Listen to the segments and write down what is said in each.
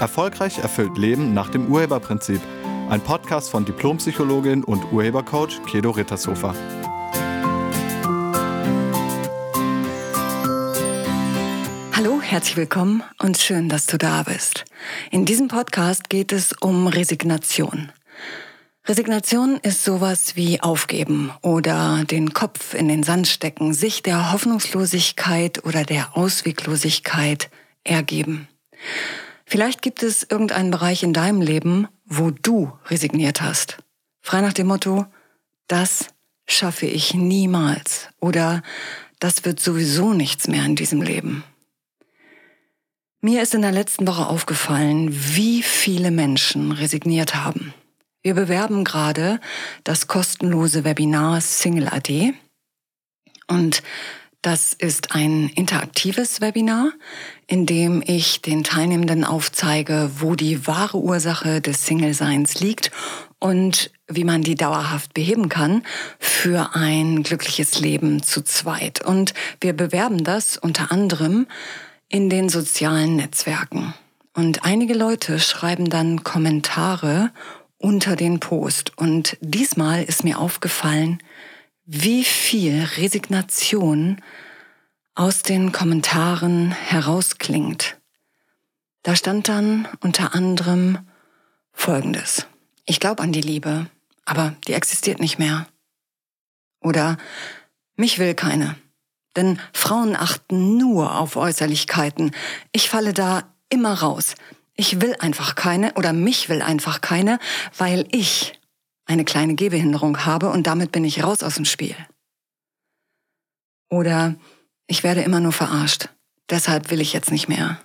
Erfolgreich erfüllt Leben nach dem Urheberprinzip. Ein Podcast von Diplompsychologin und Urhebercoach Kedo Rittershofer. Hallo, herzlich willkommen und schön, dass du da bist. In diesem Podcast geht es um Resignation. Resignation ist sowas wie aufgeben oder den Kopf in den Sand stecken, sich der Hoffnungslosigkeit oder der Ausweglosigkeit ergeben. Vielleicht gibt es irgendeinen Bereich in deinem Leben, wo du resigniert hast. Frei nach dem Motto, das schaffe ich niemals oder das wird sowieso nichts mehr in diesem Leben. Mir ist in der letzten Woche aufgefallen, wie viele Menschen resigniert haben. Wir bewerben gerade das kostenlose Webinar Single AD und das ist ein interaktives Webinar, in dem ich den Teilnehmenden aufzeige, wo die wahre Ursache des Single-Seins liegt und wie man die dauerhaft beheben kann für ein glückliches Leben zu zweit. Und wir bewerben das unter anderem in den sozialen Netzwerken. Und einige Leute schreiben dann Kommentare unter den Post. Und diesmal ist mir aufgefallen, wie viel Resignation aus den Kommentaren herausklingt. Da stand dann unter anderem Folgendes. Ich glaube an die Liebe, aber die existiert nicht mehr. Oder mich will keine. Denn Frauen achten nur auf Äußerlichkeiten. Ich falle da immer raus. Ich will einfach keine oder mich will einfach keine, weil ich eine kleine Gehbehinderung habe und damit bin ich raus aus dem Spiel. Oder ich werde immer nur verarscht, deshalb will ich jetzt nicht mehr.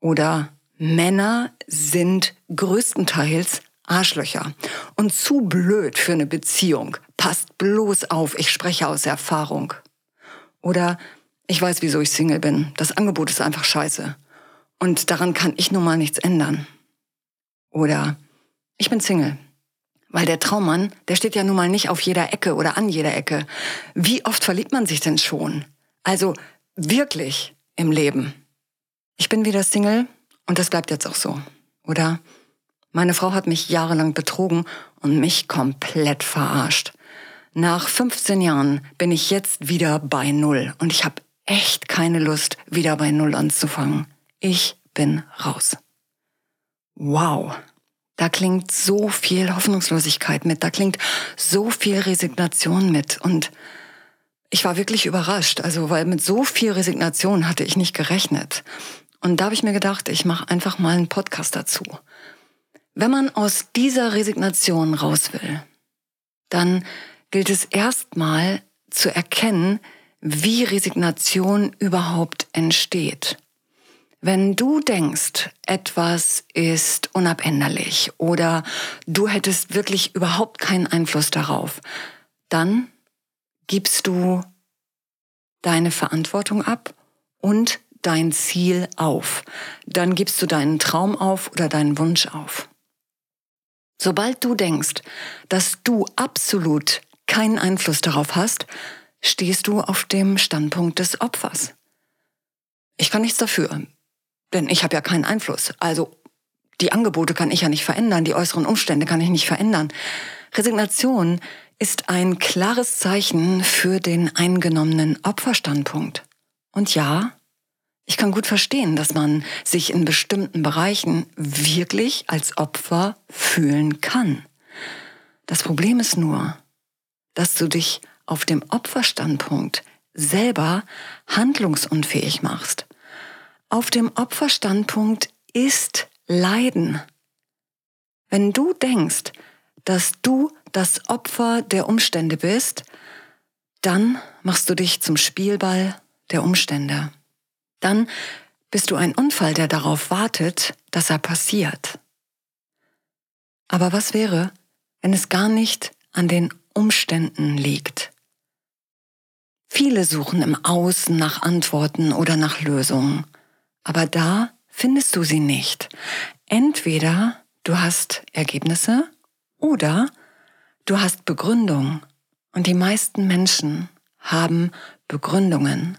Oder Männer sind größtenteils Arschlöcher und zu blöd für eine Beziehung. Passt bloß auf, ich spreche aus Erfahrung. Oder ich weiß, wieso ich Single bin. Das Angebot ist einfach scheiße. Und daran kann ich nun mal nichts ändern. Oder ich bin Single. Weil der Traummann, der steht ja nun mal nicht auf jeder Ecke oder an jeder Ecke. Wie oft verliebt man sich denn schon? Also wirklich im Leben. Ich bin wieder Single und das bleibt jetzt auch so, oder? Meine Frau hat mich jahrelang betrogen und mich komplett verarscht. Nach 15 Jahren bin ich jetzt wieder bei Null und ich habe echt keine Lust, wieder bei Null anzufangen. Ich bin raus. Wow. Da klingt so viel Hoffnungslosigkeit mit, da klingt so viel Resignation mit und ich war wirklich überrascht, also weil mit so viel Resignation hatte ich nicht gerechnet. Und da habe ich mir gedacht, ich mache einfach mal einen Podcast dazu. Wenn man aus dieser Resignation raus will, dann gilt es erstmal zu erkennen, wie Resignation überhaupt entsteht. Wenn du denkst, etwas ist unabänderlich oder du hättest wirklich überhaupt keinen Einfluss darauf, dann gibst du deine Verantwortung ab und dein Ziel auf. Dann gibst du deinen Traum auf oder deinen Wunsch auf. Sobald du denkst, dass du absolut keinen Einfluss darauf hast, stehst du auf dem Standpunkt des Opfers. Ich kann nichts dafür. Denn ich habe ja keinen Einfluss. Also die Angebote kann ich ja nicht verändern, die äußeren Umstände kann ich nicht verändern. Resignation ist ein klares Zeichen für den eingenommenen Opferstandpunkt. Und ja, ich kann gut verstehen, dass man sich in bestimmten Bereichen wirklich als Opfer fühlen kann. Das Problem ist nur, dass du dich auf dem Opferstandpunkt selber handlungsunfähig machst auf dem Opferstandpunkt ist Leiden. Wenn du denkst, dass du das Opfer der Umstände bist, dann machst du dich zum Spielball der Umstände. Dann bist du ein Unfall, der darauf wartet, dass er passiert. Aber was wäre, wenn es gar nicht an den Umständen liegt? Viele suchen im Außen nach Antworten oder nach Lösungen. Aber da findest du sie nicht. Entweder du hast Ergebnisse oder du hast Begründung. Und die meisten Menschen haben Begründungen.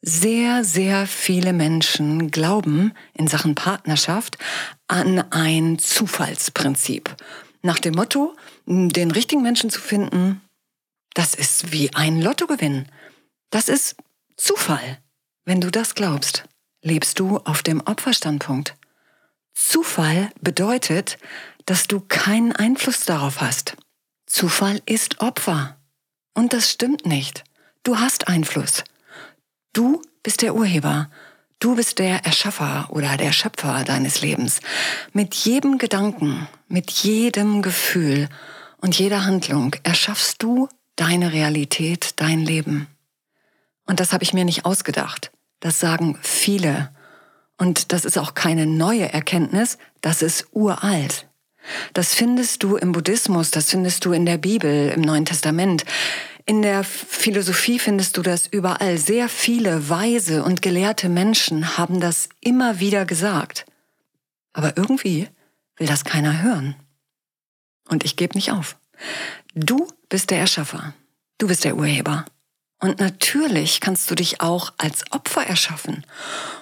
Sehr, sehr viele Menschen glauben in Sachen Partnerschaft an ein Zufallsprinzip. Nach dem Motto, den richtigen Menschen zu finden, das ist wie ein Lottogewinn. Das ist Zufall. Wenn du das glaubst, lebst du auf dem Opferstandpunkt. Zufall bedeutet, dass du keinen Einfluss darauf hast. Zufall ist Opfer. Und das stimmt nicht. Du hast Einfluss. Du bist der Urheber. Du bist der Erschaffer oder der Schöpfer deines Lebens. Mit jedem Gedanken, mit jedem Gefühl und jeder Handlung erschaffst du deine Realität, dein Leben. Und das habe ich mir nicht ausgedacht. Das sagen viele. Und das ist auch keine neue Erkenntnis, das ist uralt. Das findest du im Buddhismus, das findest du in der Bibel, im Neuen Testament. In der Philosophie findest du das überall. Sehr viele weise und gelehrte Menschen haben das immer wieder gesagt. Aber irgendwie will das keiner hören. Und ich gebe nicht auf. Du bist der Erschaffer. Du bist der Urheber. Und natürlich kannst du dich auch als Opfer erschaffen.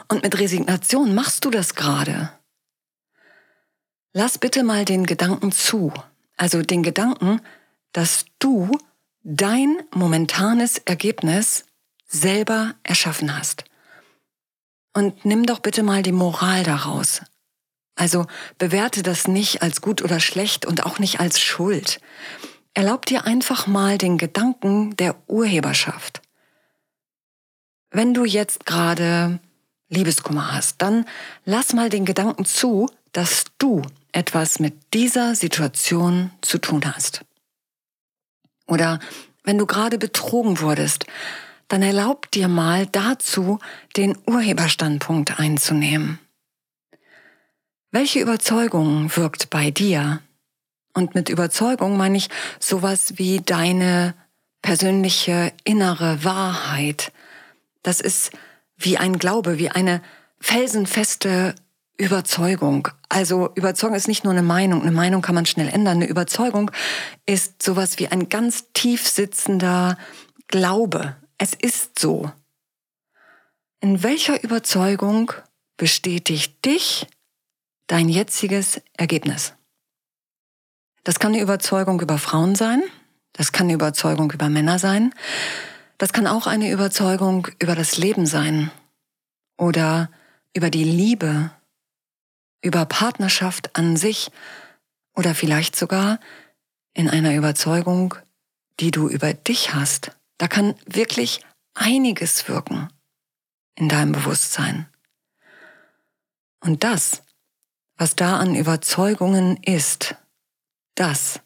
Und mit Resignation machst du das gerade. Lass bitte mal den Gedanken zu. Also den Gedanken, dass du dein momentanes Ergebnis selber erschaffen hast. Und nimm doch bitte mal die Moral daraus. Also bewerte das nicht als gut oder schlecht und auch nicht als Schuld. Erlaub dir einfach mal den Gedanken der Urheberschaft. Wenn du jetzt gerade Liebeskummer hast, dann lass mal den Gedanken zu, dass du etwas mit dieser Situation zu tun hast. Oder wenn du gerade betrogen wurdest, dann erlaub dir mal dazu, den Urheberstandpunkt einzunehmen. Welche Überzeugung wirkt bei dir? Und mit Überzeugung meine ich sowas wie deine persönliche innere Wahrheit. Das ist wie ein Glaube, wie eine felsenfeste Überzeugung. Also Überzeugung ist nicht nur eine Meinung. Eine Meinung kann man schnell ändern. Eine Überzeugung ist sowas wie ein ganz tief sitzender Glaube. Es ist so. In welcher Überzeugung bestätigt dich dein jetziges Ergebnis? Das kann eine Überzeugung über Frauen sein. Das kann eine Überzeugung über Männer sein. Das kann auch eine Überzeugung über das Leben sein. Oder über die Liebe über Partnerschaft an sich oder vielleicht sogar in einer Überzeugung, die du über dich hast. Da kann wirklich einiges wirken in deinem Bewusstsein. Und das, was da an Überzeugungen ist, das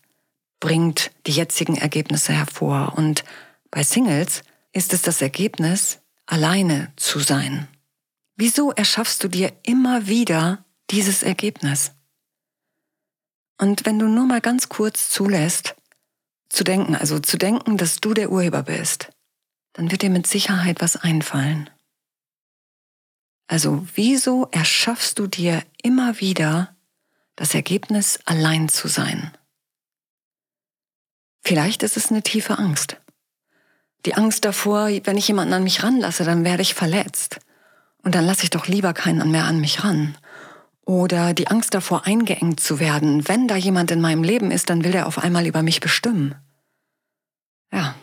bringt die jetzigen Ergebnisse hervor. Und bei Singles ist es das Ergebnis, alleine zu sein. Wieso erschaffst du dir immer wieder dieses Ergebnis. Und wenn du nur mal ganz kurz zulässt, zu denken, also zu denken, dass du der Urheber bist, dann wird dir mit Sicherheit was einfallen. Also wieso erschaffst du dir immer wieder das Ergebnis, allein zu sein? Vielleicht ist es eine tiefe Angst. Die Angst davor, wenn ich jemanden an mich ranlasse, dann werde ich verletzt. Und dann lasse ich doch lieber keinen mehr an mich ran. Oder die Angst davor, eingeengt zu werden. Wenn da jemand in meinem Leben ist, dann will der auf einmal über mich bestimmen. Ja.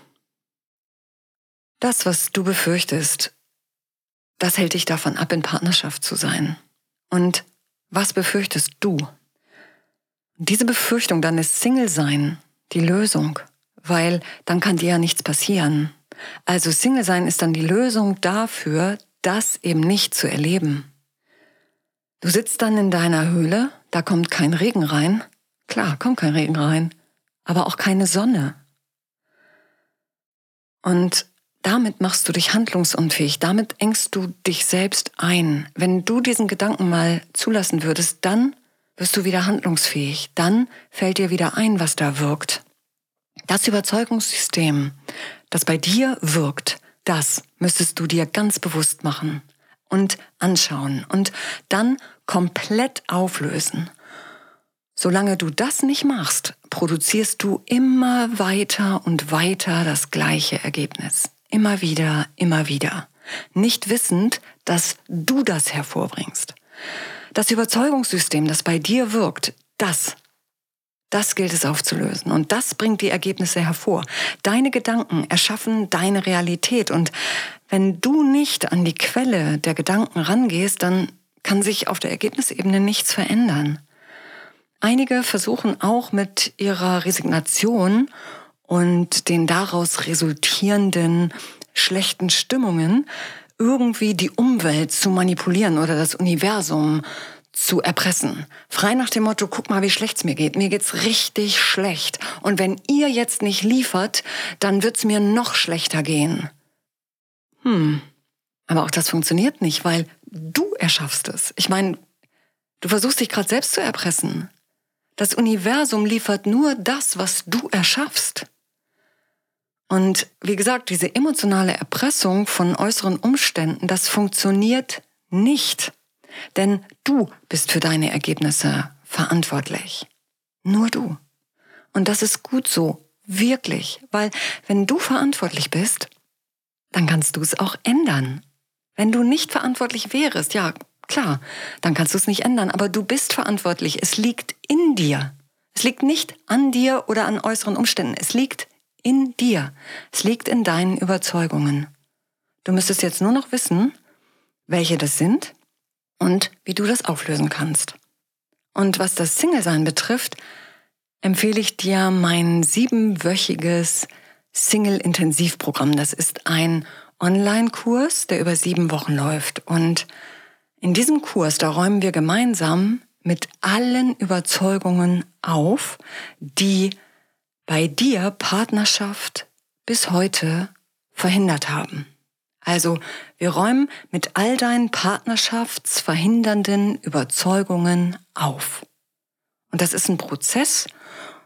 Das, was du befürchtest, das hält dich davon ab, in Partnerschaft zu sein. Und was befürchtest du? Diese Befürchtung, ist Single sein die Lösung, weil dann kann dir ja nichts passieren. Also Single sein ist dann die Lösung dafür, das eben nicht zu erleben. Du sitzt dann in deiner Höhle, da kommt kein Regen rein. Klar, kommt kein Regen rein, aber auch keine Sonne. Und damit machst du dich handlungsunfähig, damit engst du dich selbst ein. Wenn du diesen Gedanken mal zulassen würdest, dann wirst du wieder handlungsfähig, dann fällt dir wieder ein, was da wirkt. Das Überzeugungssystem, das bei dir wirkt, das müsstest du dir ganz bewusst machen und anschauen und dann komplett auflösen. Solange du das nicht machst, produzierst du immer weiter und weiter das gleiche Ergebnis. Immer wieder, immer wieder. nicht wissend, dass du das hervorbringst. Das Überzeugungssystem, das bei dir wirkt, das, das gilt es aufzulösen. Und das bringt die Ergebnisse hervor. Deine Gedanken erschaffen deine Realität. Und wenn du nicht an die Quelle der Gedanken rangehst, dann kann sich auf der Ergebnisebene nichts verändern. Einige versuchen auch mit ihrer Resignation und den daraus resultierenden schlechten Stimmungen irgendwie die Umwelt zu manipulieren oder das Universum zu erpressen. Frei nach dem Motto, guck mal, wie schlecht's mir geht. Mir geht's richtig schlecht. Und wenn ihr jetzt nicht liefert, dann wird's mir noch schlechter gehen. Hm. Aber auch das funktioniert nicht, weil du erschaffst es. Ich meine, du versuchst dich gerade selbst zu erpressen. Das Universum liefert nur das, was du erschaffst. Und wie gesagt, diese emotionale Erpressung von äußeren Umständen, das funktioniert nicht. Denn du bist für deine Ergebnisse verantwortlich. Nur du. Und das ist gut so, wirklich, weil wenn du verantwortlich bist, dann kannst du es auch ändern. Wenn du nicht verantwortlich wärst, ja, klar, dann kannst du es nicht ändern, aber du bist verantwortlich. Es liegt in dir. Es liegt nicht an dir oder an äußeren Umständen. Es liegt in dir. Es liegt in deinen Überzeugungen. Du müsstest jetzt nur noch wissen, welche das sind und wie du das auflösen kannst. Und was das Single-Sein betrifft, empfehle ich dir mein siebenwöchiges Single-Intensivprogramm. Das ist ein Online-Kurs, der über sieben Wochen läuft. Und in diesem Kurs, da räumen wir gemeinsam mit allen Überzeugungen auf, die bei dir Partnerschaft bis heute verhindert haben. Also wir räumen mit all deinen partnerschaftsverhindernden Überzeugungen auf. Und das ist ein Prozess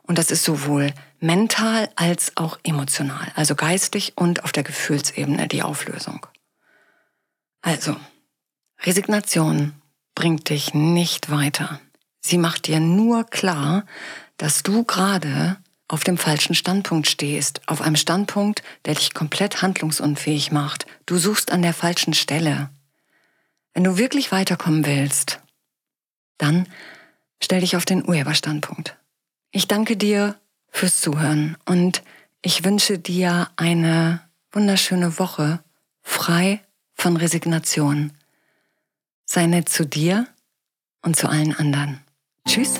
und das ist sowohl mental als auch emotional, also geistig und auf der Gefühlsebene die Auflösung. Also, Resignation bringt dich nicht weiter. Sie macht dir nur klar, dass du gerade auf dem falschen Standpunkt stehst, auf einem Standpunkt, der dich komplett handlungsunfähig macht. Du suchst an der falschen Stelle. Wenn du wirklich weiterkommen willst, dann stell dich auf den Urheberstandpunkt. Ich danke dir fürs Zuhören und ich wünsche dir eine wunderschöne Woche frei von Resignation. Sei nett zu dir und zu allen anderen. Tschüss.